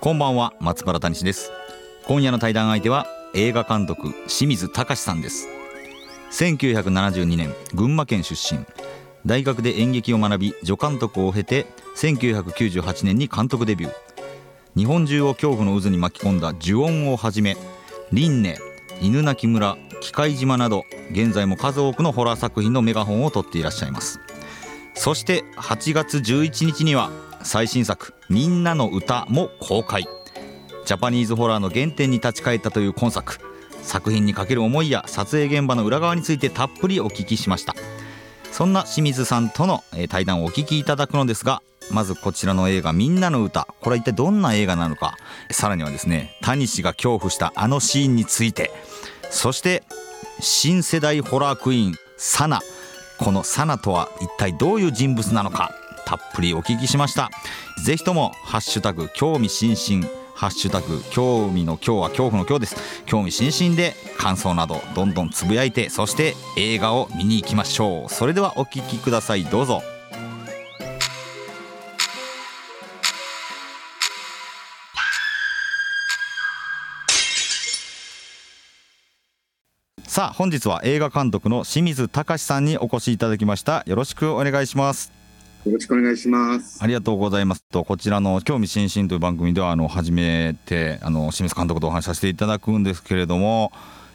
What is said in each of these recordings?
こんばんは松原谷です。今夜の対談相手は映画監督清水隆さんです。1972年群馬県出身。大学で演劇を学び助監督を経て1998年に監督デビュー。日本中を恐怖の渦に巻き込んだ「呪音」をはじめ「輪廻」「犬鳴村」「機械島」など現在も数多くのホラー作品のメガホンを取っていらっしゃいます。そして8月11日には最新作「みんなの歌も公開。ジャパニーズホラーの原点に立ち返ったという今作。作品にかける思いや撮影現場の裏側についてたっぷりお聞きしました。そんな清水さんとの対談をお聞きいただくのですがまずこちらの映画「みんなの歌。これは一体どんな映画なのか。さらにはですね谷氏が恐怖したあのシーンについて。そして新世代ホラークイーンサナ。このサナとは一体どういう人物なのか。たっぷりお聞きしました。ぜひともハッシュタグ興味津々。ハッシュタグ興味の今日は恐怖の今日です。興味津々で感想などどんどんつぶやいてそして映画を見に行きましょう。それではお聞きください。どうぞ。さあ本日は映画監督の清水隆さんにお越しいただきました。よろしくお願いします。よろしくお願いします。ありがとうございます。とこちらの興味津々という番組ではあの初めてあの清水監督とお話しさせていただくんですけれども、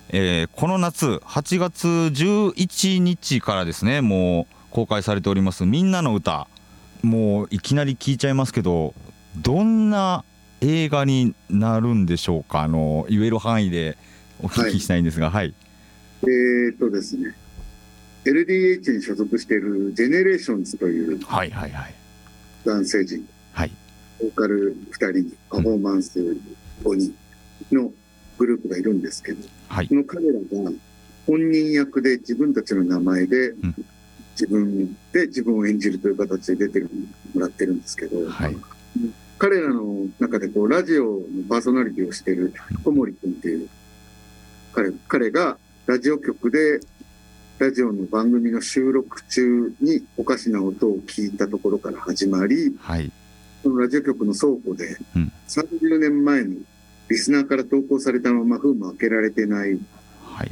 えー、この夏8月11日からですねもう公開されておりますみんなの歌。もういきなり聞いちゃいますけどどんな映画になるんでしょうか？あの言える範囲でお聞きしたいんですがはい、はいえー、っとですね LDH に所属している GENERATIONS とい。う男性陣、はい、ボーカル2人にパフォーマンス5人のグループがいるんですけど、はい、その彼らが本人役で自分たちの名前で自分で自分を演じるという形で出てもらってるんですけど、はい、彼らの中でこうラジオのパーソナリティをしている小森君っていう彼彼がラジオ局でラジオの番組の収録中におかしな音を聞いたところから始まり、はい、そのラジオ局の倉庫で30年前にリスナーから投稿されたまま封も開けられてない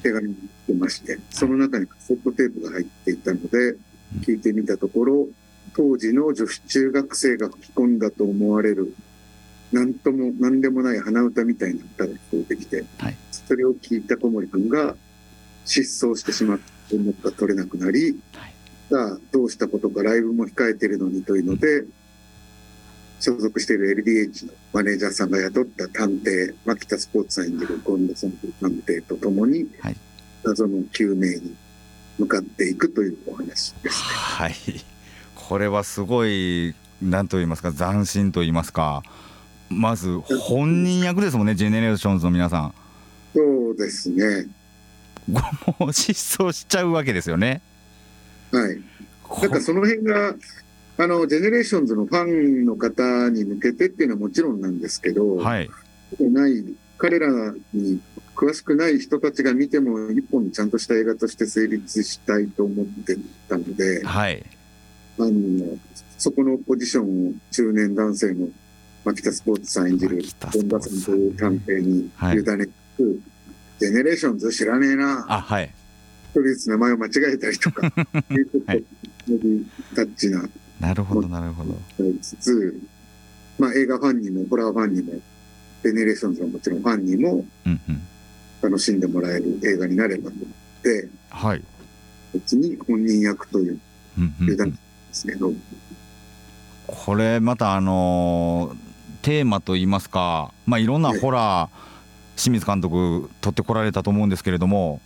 手紙が来てまして、はい、その中にカセットテープが入っていたので、聞いてみたところ当時の女子中学生が吹き込んだと思われる何とも何でもない鼻歌みたいな歌が聞こえてきて、はい、それを聞いた小森君が失踪してしまって連絡が取れなくなり、はい、どうしたことかライブも控えてるのにというので、所属している LDH のマネージャーさんが雇った探偵牧田スポーツさん演じる権田さんという探偵とともに、はい、謎の究明に向かっていくというお話ですね。はい。これはすごい何と言いますか斬新と言いますかまず本人役ですもんね GENERATIONSの皆さん。そうですねもう失踪しちゃうわけですよね。はい。なんかその辺が、あの、ジェネレーションズのファンの方に向けてっていうのはもちろんなんですけど、はい。ない彼らに詳しくない人たちが見ても一本ちゃんとした映画として成立したいと思ってたので、はい。あの、そこのポジションを中年男性のマキタスポーツさん演じる権田さんという探偵に委ねて、はい GENERATIONS知らねえな。あ、はい。とりあえず名前を間違えたりとか、いうちょっと、タッチな。なるほど、なるほど。つつ、まあ映画ファンにも、ホラーファンにも、 GENERATIONSはもちろんファンにも、楽しんでもらえる映画になればと思って、はい。別に本人役という、いうだけですけど。これまたあのー、テーマといいますか、まあ、いろんなホラー、清水監督撮ってこられたと思うんですけれども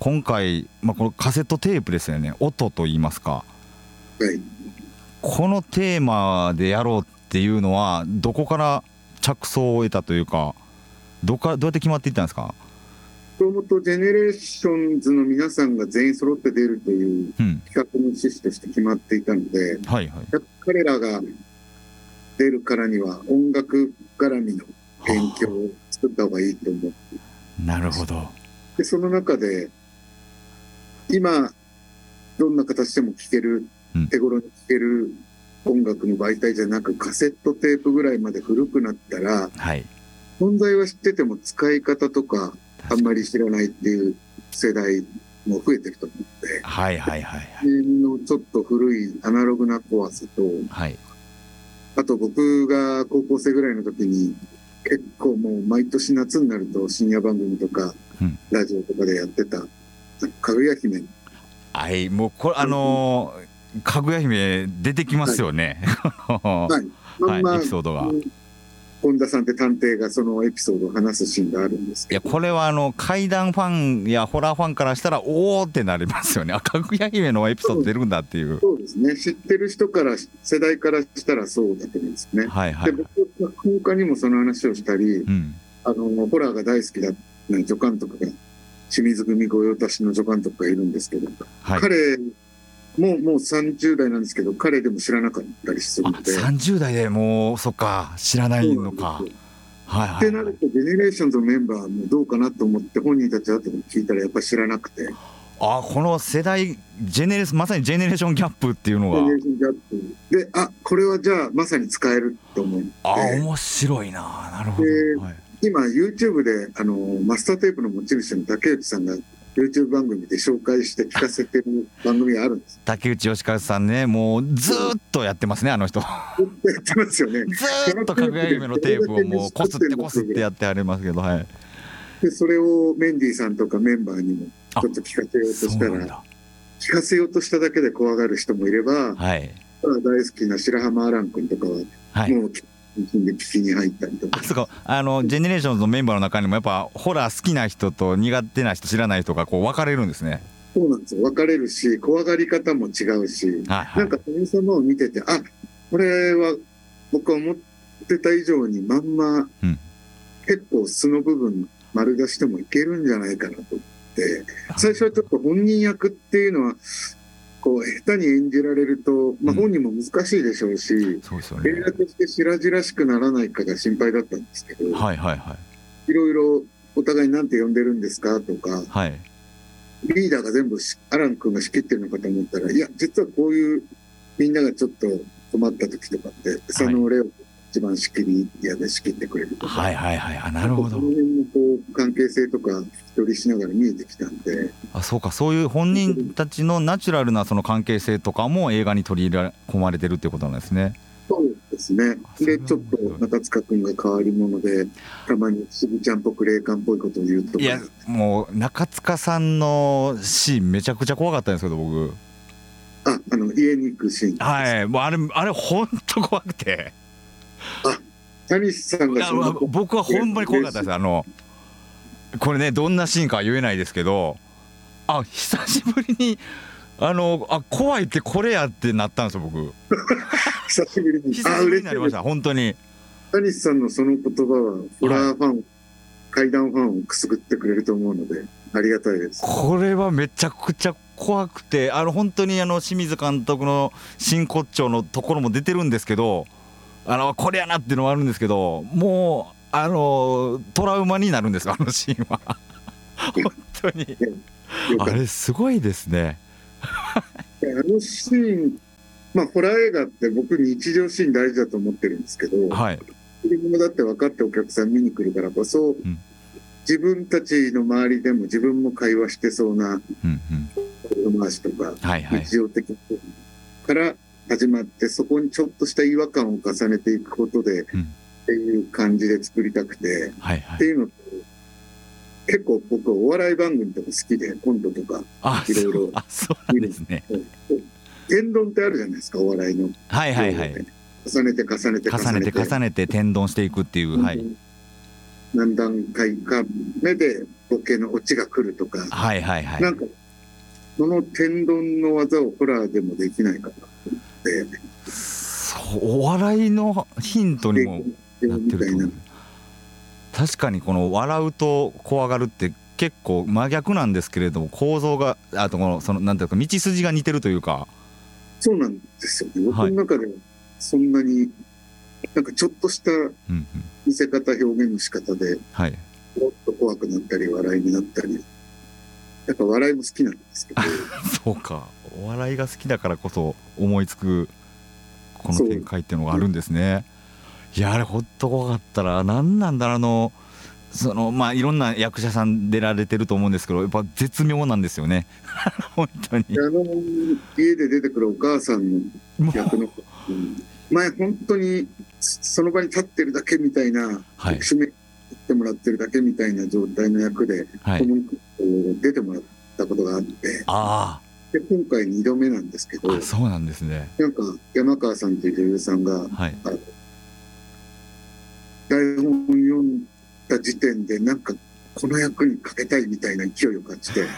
今回、まあ、このカセットテープですよね。音といいますか、はい、このテーマでやろうっっていうのはどこから着想を得たというかどかどうやって決まっていったんですか？もともと GENERATIONS の皆さんが全員揃って出るという企画の趣旨として決まっていたので、うんはいはい、彼らが出るからには音楽絡みの勉強を作った方がいいと思って。なるほど。でその中で今どんな形でも聴ける、手頃に聴ける音楽の媒体じゃなくカセットテープぐらいまで古くなったら、はい、存在は知ってても使い方とかあんまり知らないっていう世代も増えてると思って、はいはいはい、はい。のちょっと古いアナログな怖さと、はい、あと僕が高校生ぐらいの時に結構もう毎年夏になると深夜番組とか、うん、ラジオとかでやってた。かぐや姫。はいもうこれあのー、かぐや姫出てきますよね、はい、はい。まあ、エピソードが。本田さんって探偵がそのエピソードを話すシーンがあるんですいやこれはあの怪談ファンやホラーファンからしたらおおってなりますよね。あかぐや姫のエピソード出るんだっていう。そうですね。知ってる人から世代からしたらそうだと思うんですね。はいはい、で僕は他にもその話をしたり、うん、あのホラーが大好きだ助監督が清水組御用達の助監督がいるんですけど、はい、彼もうもう30代なんですけど彼でも知らなかったりするので。30代でもうそっか知らないのか。はいはい、ってなるとジェネレーションズのメンバーもどうかなと思って本人たち後で聞いたらやっぱり知らなくて。あこの世代ジェネレまさにジェネレーションギャップっていうのが。ジェネレーションギャップであこれはじゃあまさに使えると思って。あ面白いな。なるほど、はい、今 YouTube であのマスターテープの持ち主の竹内さんが YouTube 番組で紹介して聞かせてる番組があるんです。竹内義和さんねもうずっとやってますねあの人。やってますよね。ずっとかぐや姫のテープをもうこすってこすってやってありますけどはい。でそれをメンディーさんとかメンバーにもちょっと聞かせようとしたら聞かせようとしただけで怖がる人もいれば、はい、大好きな白浜アラン君とかは、はい、もうで聞きに入ったりとか。あそうあの GENERATIONS のメンバーの中にもやっぱホラー好きな人と苦手な人知らない人がこう分かれるんですね。そうなんですよ。分かれるし怖がり方も違うし、はいはい、なんか神様を見ててあこれは僕は思ってた以上にまんま、うん、結構素の部分丸出してもいけるんじゃないかなと思って。最初はちょっと本人役っていうのはこう下手に演じられると、まあ、本人も難しいでしょうし、うんそうですよね、映画として白々しくならないかが心配だったんですけど、はいはいはい、いろいろお互いなんて呼んでるんですかとか、はい、リーダーが全部アラン君が仕切ってるのかと思ったらいや実はこういうみんながちょっと困った時とかって佐野レオ一番仕切り屋で仕切ってくれるとか、はいはいはい、あなるほど。その辺のこう関係性とか聞き取りしながら見えてきたんで。あそうか、そういう本人たちのナチュラルなその関係性とかも映画に取り入れ込まれてるってことなんですね。そうですね。で、ちょっと中塚君が変わり者で、たまにすぐちゃんっぽく霊感っぽいことを言うといや、もう中塚さんのシーンめちゃくちゃ怖かったんですけど、僕。あ、あの家に行くシーン。はい、もうあれ、あれ本当怖くて。あ谷さんが僕はほんまに怖かったです。あのこれねどんなシーンかは言えないですけどあ久しぶりにあのあ怖いってこれやってなったんですよ僕。久しぶりに。久しぶりになりました本当に。谷さんのその言葉はホラーファン、はい、怪談ファンをくすぐってくれると思うのでありがたいです。これはめちゃくちゃ怖くてあの本当にあの清水監督の真骨頂のところも出てるんですけどあのこれやなっていうのはあるんですけどもうあのトラウマになるんですあのシーンは。本当に。あれすごいですね。あのシーンまあホラー映画って僕日常シーン大事だと思ってるんですけど、はい、売り物だって分かってお客さん見に来るからこそ、うん、自分たちの周りでも自分も会話してそうな子回しとか、はいはい、日常的から始まってそこにちょっとした違和感を重ねていくことで、うん、っていう感じで作りたくて、はいはい、っていうのと結構僕お笑い番組とか好きでコントとかいろいろあそうなんですね。天丼ってあるじゃないですかお笑いの。はいはいはい。重ねて重ねて重ねて。重ねて天丼していくっていう、はい、何段階か目でボケのオチが来るとか。はいはいはい。なんかその天丼の技をホラーでもできないかなってお笑いのヒントにもなってると？確かにこの笑うと怖がるって結構真逆なんですけれども構造があとこのそのなんていうか道筋が似てるというか。そうなんですよね。僕の中ではそんなに、なんかちょっとした見せ方表現の仕方で、はい、もっと怖くなったり笑いになったりやっぱ笑いも好きなんですけど。そうか。お笑いが好きだからこそ思いつくこの展開っていうのがあるんですね。いやあれほっと怖かったら何なんだろうあのそのまあいろんな役者さん出られてると思うんですけどやっぱ絶妙なんですよね。本当に。あの家で出てくるお母さんの役の前本当にその場に立ってるだけみたいな、はい、締めってもらってるだけみたいな状態の役で、はい、出てもらったことがあってあで今回2度目なんですけどそうなんですね。なんか山川さんという女優さんが、はい、台本読んだ時点でなんかこの役にかけたいみたいな勢いを感じて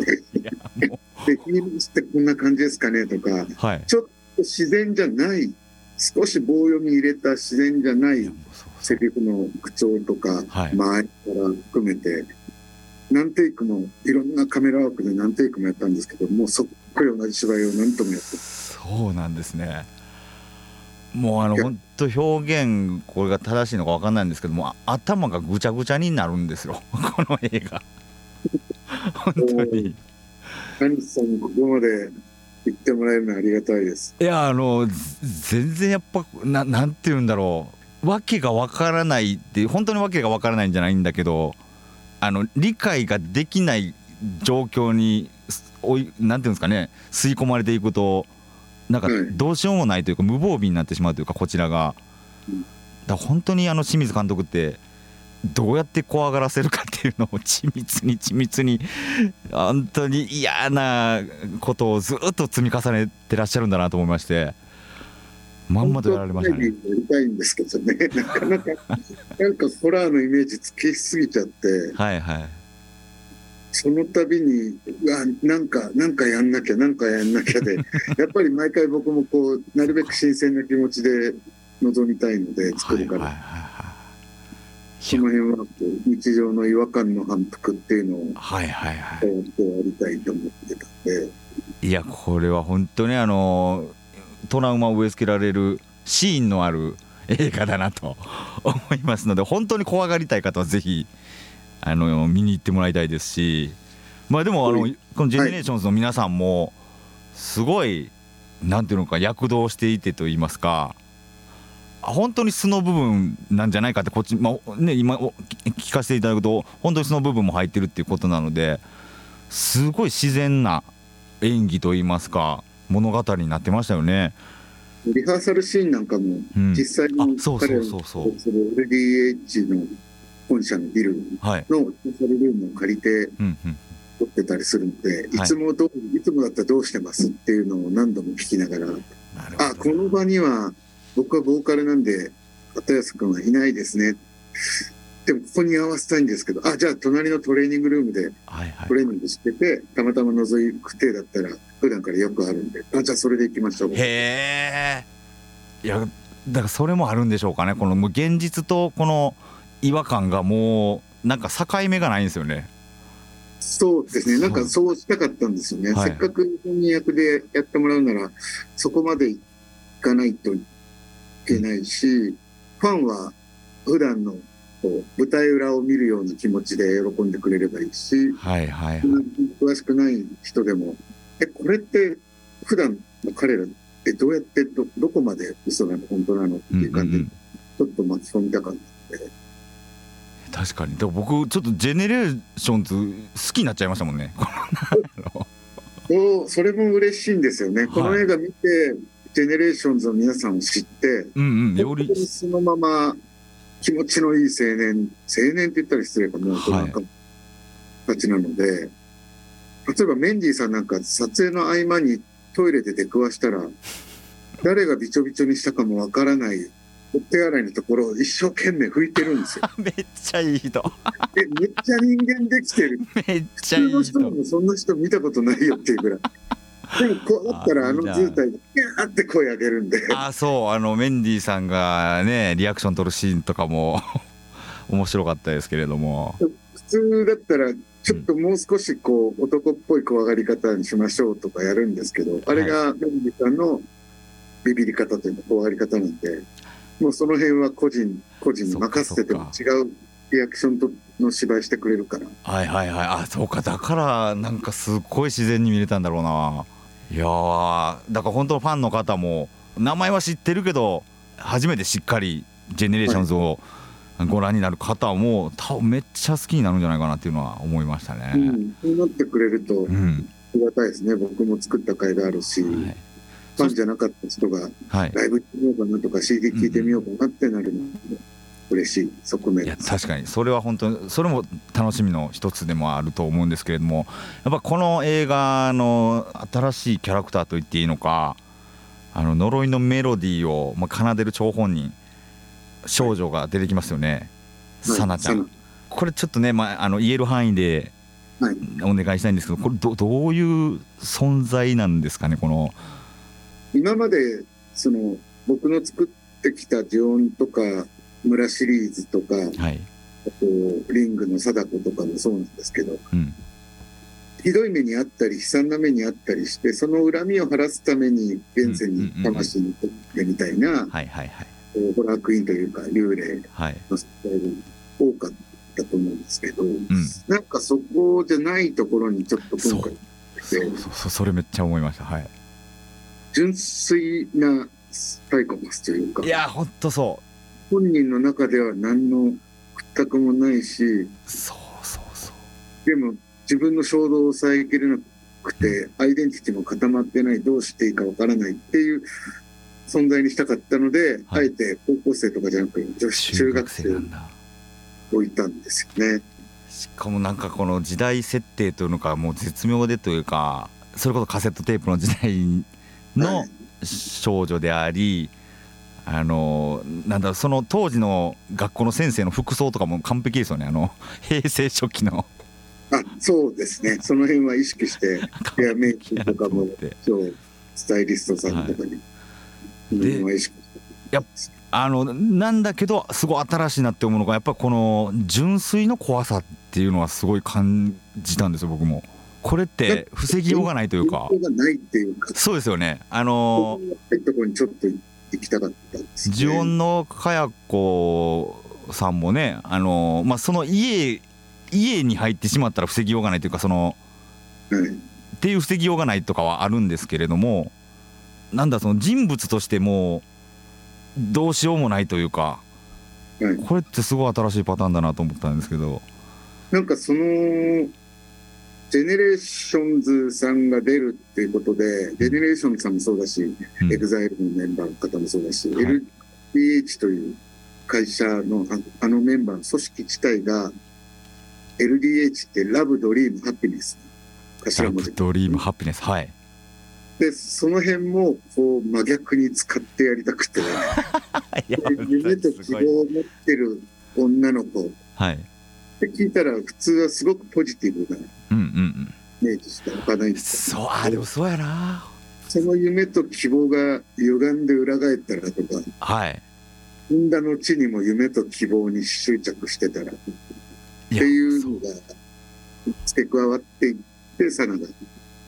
で「君ってこんな感じですかね?」とか、はい、ちょっと自然じゃない少し棒読み入れた自然じゃないセリフの口調とか、はい、周りから含めて何テイクもいろんなカメラワークで何テイクもやったんですけどもうそっくり同じ芝居を何ともやってそうなんですね。もうあの本当表現これが正しいのか分かんないんですけども頭がぐちゃぐちゃになるんですよ。この映画。本当に。何さんにここまで言ってもらえるのはありがたいです。いやあの全然やっぱななんて言うんだろう訳が分からないって本当に訳が分からないんじゃないんだけどあの理解ができない状況においなんていうんですかね吸い込まれていくとなんかどうしようもないというか無防備になってしまうというかこちらが。だ本当にあの清水監督ってどうやって怖がらせるかっていうのを緻密に緻密に本当に嫌なことをずっと積み重ねてらっしゃるんだなと思いましてまんまとやられましたね。やりたいんですけどね。なかなかなんかホラーのイメージつきすぎちゃって。はいはい。その度にうわなんかなんかやんなきゃなんかやんなきゃで。やっぱり毎回僕もこうなるべく新鮮な気持ちで臨みたいので作るから。はいはいはいその辺は日常の違和感の反復っていうのをはいはいはい。やりたいと思ってたんで。いやこれは本当にあのトラウマを植え付けられるシーンのある映画だなと 思いますので本当に怖がりたい方はぜひあの見に行ってもらいたいですしまあでもあの、この GENERATIONS の皆さんもすごいなんていうのか躍動していてと言いますか本当に素の部分なんじゃないかってこっち、まあね、今聞かせていただくと本当に素の部分も入ってるっていうことなのですごい自然な演技といいますか物語になってましたよね。リハーサルシーンなんかも実際に彼らの LDH の本社のビルのリハーサルルームを借りて撮ってたりするので、い。つもどいつもだったらどうしてますっていうのを何度も聞きながらあこの場には僕はボーカルなんで片安君はいないですねでもここに合わせたいんですけどあじゃあ隣のトレーニングルームでトレーニングしてて、たまたま覗くてだったら普段からよくあるんで。あじゃあそれでいきましょう。へえ。いやだからそれもあるんでしょうかね。このもう現実とこの違和感がもうなんか境目がないんですよね。そうですね。なんかそうしたかったんですよね、はい、せっかく本人役でやってもらうならそこまでいかないとけないし、ファンは普段のこう舞台裏を見るような気持ちで喜んでくれればいいし、はいはい、はい、詳しくない人でも、え、これって普段の彼らってどうやってど、どこまで嘘なの、本当なのっていう感じで、ちょっと巻き込みたかったので。確かに。でも僕、ちょっとジェネレーションズ好きになっちゃいましたもんね。そう、それも嬉しいんですよね。この映画見て、 GENERATIONSの皆さんを知って、うんうん、よりそのまま気持ちのいい青年青年って言ったら失礼かも大人たちなので、はい、例えばメンディーさんなんか撮影の合間にトイレで出くわしたら誰がびちょびちょにしたかもわからないお手洗いのところを一生懸命拭いてるんですよ。めっちゃいい人。え、めっちゃ人間できてる。めっちゃいい人。普通の人もそんな人見たことないよっていうぐらい。でもこうだったらあの図体でギャーって声上げるんで。あ。そうあのメンディーさんがねリアクション取るシーンとかも 面白かったですけれども。普通だったらちょっともう少しこう男っぽい怖がり方にしましょうとかやるんですけど、あれがメンディーさんのビビり方というか怖がり方なんでもうその辺は個人個人に任せてても違うリアクションとの芝居してくれるから。はいはいはい。あそうか。だからなんかすっごい自然に見れたんだろうないやだから本当のファンの方も名前は知ってるけど初めてしっかり GENERATIONS をご覧になる方も多分めっちゃ好きになるんじゃないかなっていうのは思いましたね。うん、そうなってくれるとありがたいですね、僕も作った甲斐があるし、はい、ファンじゃなかった人がライブ行ってみようかなとか CD 聴いてみようかなってなるので。嬉しい側面。いや確かに。それは本当にそれも楽しみの一つでもあると思うんですけれどもやっぱこの映画の新しいキャラクターと言っていいのかあの呪いのメロディーを、まあ、奏でる張本人少女が出てきますよね、はい、さなちゃん。これちょっとね、まあ、あの言える範囲でお願いしたいんですけどこれどどういう存在なんですかねこの。今までその僕の作ってきた呪音とか村シリーズとか、はい、あとリングの貞子とかもそうなんですけど、うん、ひどい目にあったり悲惨な目にあったりしてその恨みを晴らすために現世に魂に取ってみたいなホラークイーンというか幽霊の世界が多かったと思うんですけど、うん、なんかそこじゃないところにちょっと今回そう。そうそれめっちゃ思いました。はい。純粋なサイコパスというか。いやほんとそう本人の中では何の屈託もないしそうそうそう。でも自分の衝動を抑えきれなくてアイデンティティも固まってないどうしていいかわからないっていう存在にしたかったので、はい、あえて高校生とかじゃなく女子中学生を置いたんですよね。しかもなんかこの時代設定というのかもう絶妙でというかそれこそカセットテープの時代の少女であり、あのなんだその当時の学校の先生の服装とかも完璧ですよねあの平成初期のあそうですねその辺は意識してヘアメイクとかもそうスタイリストさんとかに、はい、でやあのなんだけどすごい新しいなって思うのがやっぱこの純粋の怖さっていうのはすごい感じたんですよ僕も。これって防ぎようがないというか。そうですよね。あのー、行きたかったんです、ね、ジオンのかや子さんもねあのまあその家家に入ってしまったら防ぎようがないというかその、うん、っていう防ぎようがないとかはあるんですけれどもなんだその人物としてもどうしようもないというか、はい、これってすごい新しいパターンだなと思ったんですけど。なんかその GENERATIONSさんが出るっていうことで、 GENERATIONSさんもそうだし、うん、 EXILE のメンバーの方もそうだし、はい、LDH という会社のあのメンバーの組織自体が、LDH ってラブ、ドリーム、ハピネス。頭文字。ラブ、ドリーム、ハピネス。はい。で、その辺も、こう、真逆に使ってやりたくて、夢と希望を持ってる女の子。はい。って聞いたら、普通はすごくポジティブな。うんうんうん。イメージしておかないそうあでもそうやな。その夢と希望が歪んで裏返ったらとか。はい。産んだ後にも夢と希望に執着してたら。っていうのが付け加わっていってさなが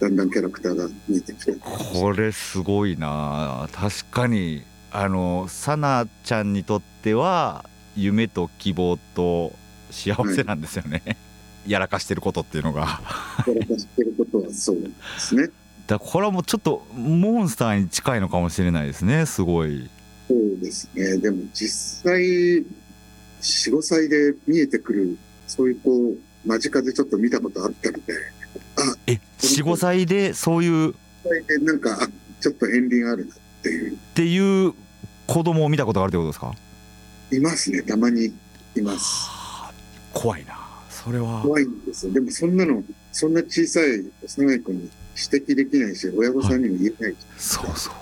だんだんキャラクターが見えてきてこれすごいな。確かにあのさなちゃんにとっては夢と希望と幸せなんですよね、はいやらかしてることっていうのが。やらかしてることはそうですね。だこれはもうちょっとモンスターに近いのかもしれないですねすごい。そうですね。でも実際45歳で見えてくるそういうこう間近でちょっと見たことあったのであえ45歳でそういうでなんかあちょっと片鱗あるなっていう。っていう子供を見たことがあるってことですか？いますね。たまにいます。怖いなそれは。怖いんですよ。でもそんなのそんな小さい幼い子に指摘できないし親御さんにも言えない、はい、そうそう。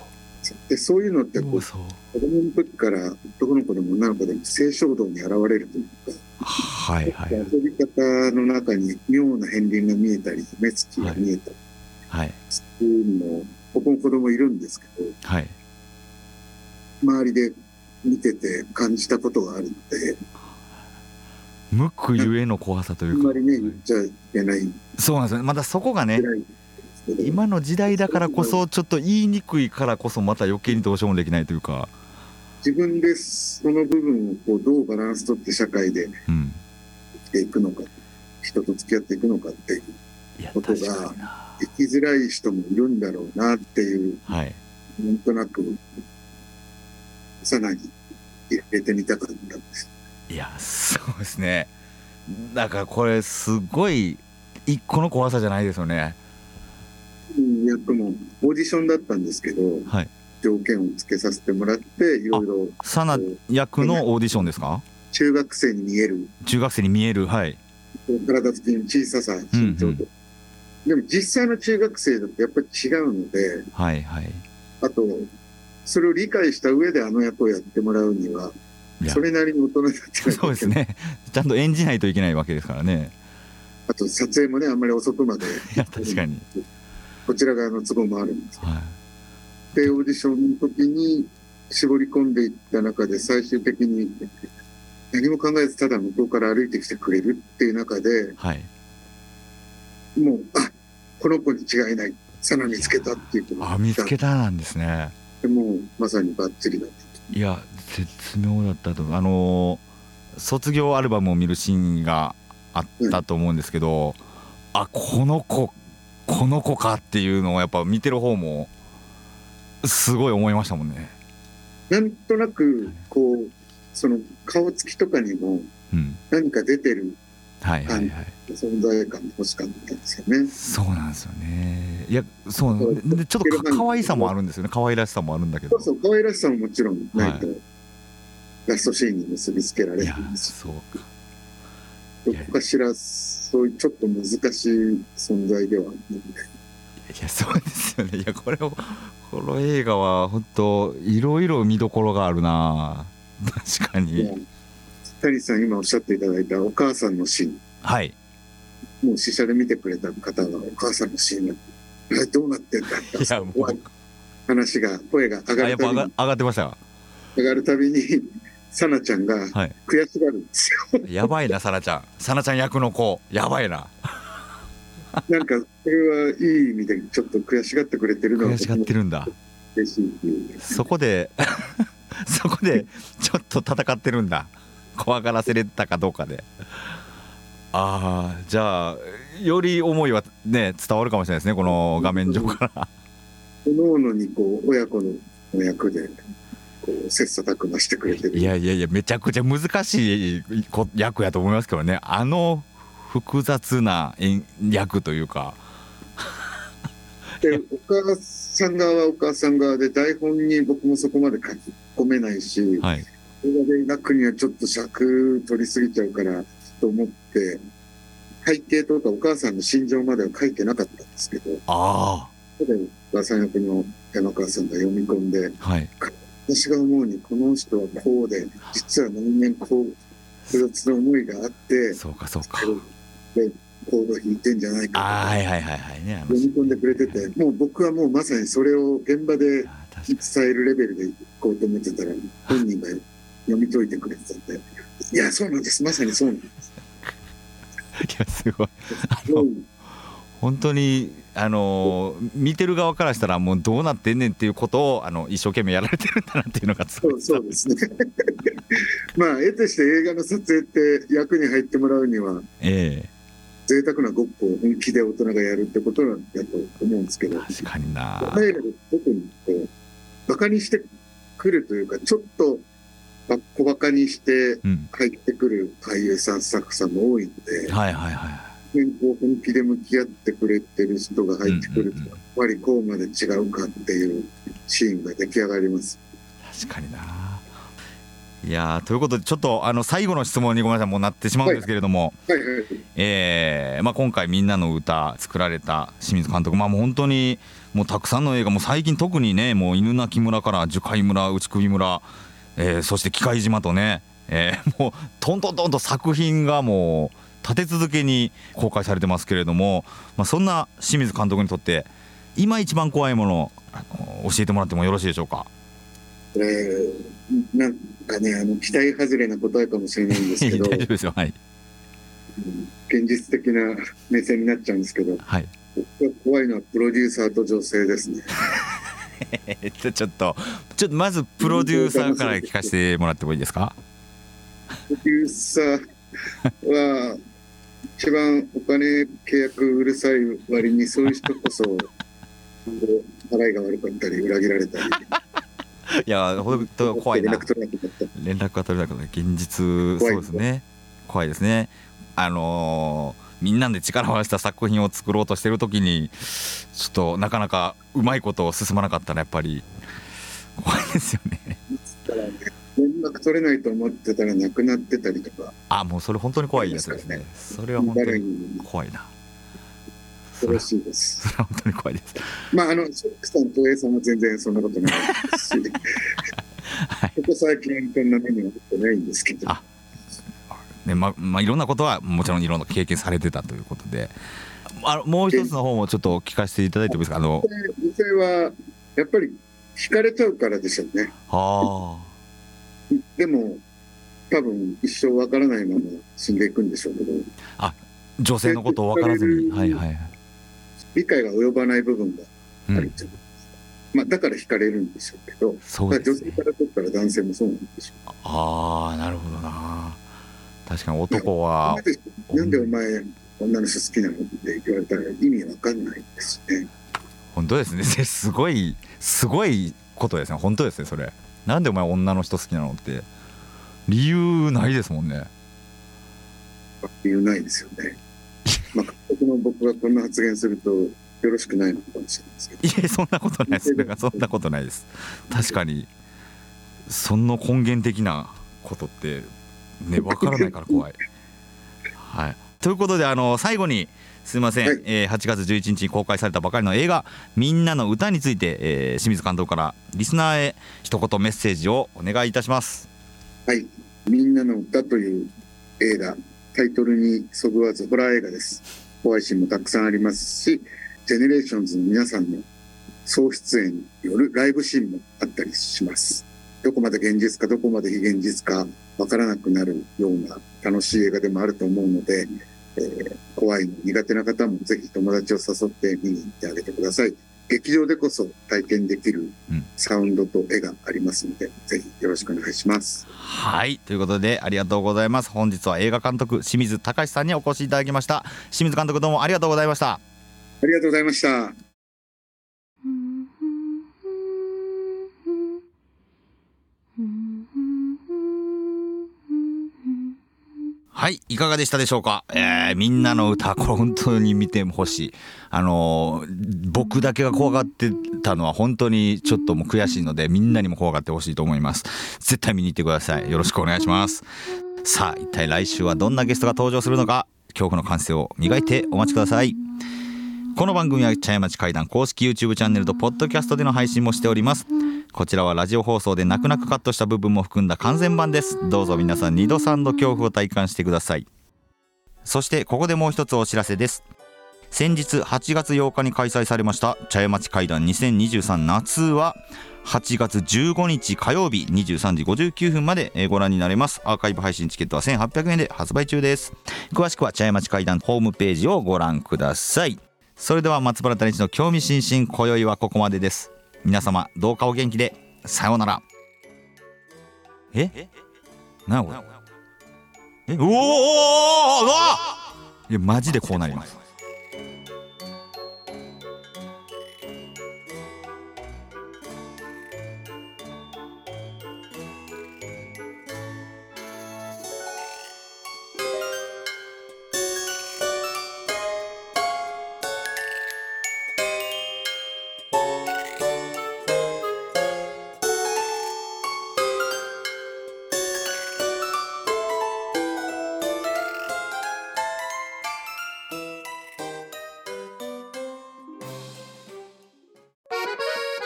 でそういうのってこう子供の時から男の子でも女の子でも性衝動に現れるというか、はいはい、遊び方の中に妙な片鱗が見えたり目つきが見えたり、はい、っにも僕も子供いるんですけど、はい、周りで見てて感じたことがあるので無垢ゆえの怖さというか。あんまりね言っちゃいけない。そうなんですよまたそこがね今の時代だからこそちょっと言いにくいからこそまた余計にどうしようもできないというか。自分でその部分をこうどうバランスとって社会で生きていくのか、うん、人と付き合っていくのかっていうことが生きづらい人もいるんだろうなっていう、はい、なんとなくさらに入れてみたかったんですいやそうですね。だからこれすごい一個の怖さじゃないですよね。役もオーディションだったんですけど、はい、条件をつけさせてもらっていろいろサナ役のオーディションですか？中学生に見える。中学生に見えるはい。体つきの小ささ身長と、うんうん、でも実際の中学生だとやっぱり違うのではいはい。あとそれを理解した上であの役をやってもらうにはそれなりに大人だってそうですね。ちゃんと演じないといけないわけですからね。あと撮影もねあんまり遅くまで。いや確かに。こちら側の都合もあるんです、はい、でオーディションの時に絞り込んでいった中で最終的に何も考えずただ向こうから歩いてきてくれるっていう中で、はい、もうあこの子に違いない。さな見つけたっていうあ見つけたなんですね。でもまさにバッチリだったいや絶妙だったとあの卒業アルバムを見るシーンがあったと思うんですけど、うん、あこの子この子かっていうのをやっぱ見てる方もすごい思いましたもんね。なんとなくこうその顔つきとかにも何か出てるはいはいはい、存在感欲しかったんですよね。そうなんですよね。いや、そうでちょっとか可愛さもあるんですよね。可愛らしさもあるんだけど。そうそう、可愛らしさももちろんないと、はい、ラストシーンに結びつけられるんですそうか。どこかしらそういうちょっと難しい存在ではある。いやそうですよね。いやこれをこの映画は本当いろいろ見どころがあるな。確かに。谷さん今おっしゃっていただいたお母さんのシーン。はい。もう試写で見てくれた方がお母さんのシーンが、どうなってんだっていやもう話が、声が上がるたびに。上がってました上がるたびに、さなちゃんが悔しがるんですよ。はい、やばいな、さなちゃん。さなちゃん役の子、やばいな。なんか、それはいい意味でちょっと悔しがってくれてるの悔しがってるんだ。嬉しいそこで そこでちょっと戦ってるんだ。怖がらせれたかどうかで。ああじゃあより思いはね伝わるかもしれないですねこの画面上から。おのおのにこう親子の役でこう切磋琢磨してくれてる。いやいやいやめちゃくちゃ難しい役やと思いますけどね。あの複雑な役というか。でお母さん側はお母さん側で台本に僕もそこまで書き込めないし、はい映画で描くにはちょっと尺取りすぎちゃうからと思って背景とかお母さんの心情までは書いてなかったんですけどああ。でお母さん役の山川さんが読み込んで、はい、私が思うにこの人はこうで実は年々こう複雑な思いがあってそうかそうか。でコード弾いてんじゃないかはいはいはいはいね読み込んでくれててもう僕はもうまさにそれを現場で伝えるレベルでいこうと思ってたら本人が読み解いてくれてたんで、いや、そうなんです、まさにそうなんです。いや、すごい。あの、本当に、あの見てる側からしたら、もうどうなってんねんっていうことを、あの一生懸命やられてるんだなっていうのがそうそうですね。まあ、絵として映画の撮影って役に入ってもらうには、ええ贅沢なごっこを本気で大人がやるってことなんだと思うんですけど、確かにな。特にこう、バカにしてくるというか、ちょっと、小バカにして入ってくる俳優さん、スタッフさんも多いので、はいはいはい。本気で向き合ってくれてる人が入ってくると、やっぱりこうまで違うかっていうシーンが出来上がります。確かにな。いやということでちょっとあの最後の質問にごめんなさいもうなってしまうんですけれども、はいはいはい、えー、まあ、今回「みんなの歌作られた清水監督、まあ、もう本当にもうたくさんの映画も最近特にねもう犬鳴村から樹海村内首村えー、そして機械島とね、えー、もうトントントンと作品がもう立て続けに公開されてますけれども、まあ、そんな清水監督にとって今一番怖いものあの教えてもらってもよろしいでしょうか？えー、なんかねあの期待外れな答えかもしれないんですけど 大丈夫ですよ。はい。現実的な目線になっちゃうんですけど、はい、僕が怖いのはプロデューサーと女性ですね。えっとちょっとちょっとまずプロデューサーから聞かせてもらってもいいですか？プロデューサーは一番お金契約うるさい割にそういう人こそ払いが悪かったり裏切られたり。いや本当怖いな。連絡が取れなくなった。現実そうですね。怖いですね。あのーみんなで力を合わせた作品を作ろうとしてる時にちょっとなかなかうまいこと進まなかったらやっぱり怖いですよね。連絡取れないと思ってたらなくなってたりとか。あもうそれ本当に怖いやつですね。それは本当に怖いな。恐ろしいです。それは本当に怖いです。まああのショックさんと A さんは全然そんなことないですし、はい、ここ最近こんな目にはってないんですけど。あねままあ、いろんなことはもちろんいろんな経験されてたということであもう一つの方もちょっと聞かせていただいてもいいですか？あの。女性はやっぱり惹かれちゃうからでしょうね。あ。でも多分一生わからないまま死んでいくんでしょうけど。あ女性のことを分からずに、はいはい、理解が及ばない部分があるじゃないです。か、うん、まあ、だから惹かれるんでしょうけど。そう、ね、女性から取ったら男性もそうなんでしょう。ああなるほどな。確かに男はなんでお前女の人好きなの？って言われたら意味わかんないですね。本当ですね。すごいすごいことですね。本当ですねそれ。なんでお前女の人好きなのって。理由ないですもんね。理由ないですよね。まあ僕の僕がこんな発言するとよろしくないのかもしれないですけど。いやそんなことないです。そんなことないです。確かにその根源的なことってね分からないから怖い。はい、ということであの最後にすみません、はい、えー、8月11日に公開されたばかりの映画「ミンナのウタ」について、えー、清水監督からリスナーへ一言メッセージをお願いいたします。はい「ミンナのウタ」という映画タイトルにそぐわずホラー映画です。怖いシーンもたくさんありますし GENERATIONS の皆さんの総出演によるライブシーンもあったりします。どこまで現実かどこまで非現実かわからなくなるような楽しい映画でもあると思うので、えー、怖いの苦手な方もぜひ友達を誘って見に行ってあげてください。劇場でこそ体験できるサウンドと絵がありますので、うん、ぜひよろしくお願いします。はいということでありがとうございます。本日は映画監督清水隆さんにお越しいただきました。清水監督どうもありがとうございました。ありがとうございました。はいいかがでしたでしょうか、えー、みんなの歌これ本当に見てほしい。あのー、僕だけが怖がってたのは本当にちょっともう悔しいのでみんなにも怖がってほしいと思います。絶対見に行ってください。よろしくお願いします。さあ一体来週はどんなゲストが登場するのか恐怖の感性を磨いてお待ちください。この番組は茶屋町会談公式 YouTube チャンネルとポッドキャストでの配信もしております。こちらはラジオ放送で泣く泣くカットした部分も含んだ完全版です。どうぞ皆さん2度3度恐怖を体感してください。そしてここでもう一つお知らせです。先日8月8日に開催されました茶屋町会談2023夏は8月15日火曜日23時59分までご覧になれます。アーカイブ配信チケットは1800円で発売中です。詳しくは茶屋町会談ホームページをご覧ください。それでは松原谷一の興味津々今宵はここまでです皆様どうかお元気でさようなら。え？なおえ？おおおおいやマジでこうなります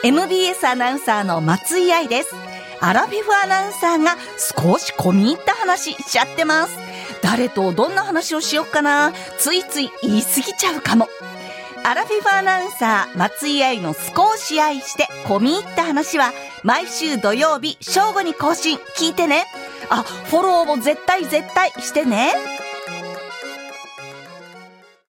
MBS アナウンサーの松井愛です。アラフィフアナウンサーが少し込み入った話しちゃってます。誰とどんな話をしよっかなついつい言い過ぎちゃうかも。アラフィフアナウンサー松井愛の少し愛して込み入った話は毎週土曜日正午に更新聞いてねあフォローも絶対絶対してね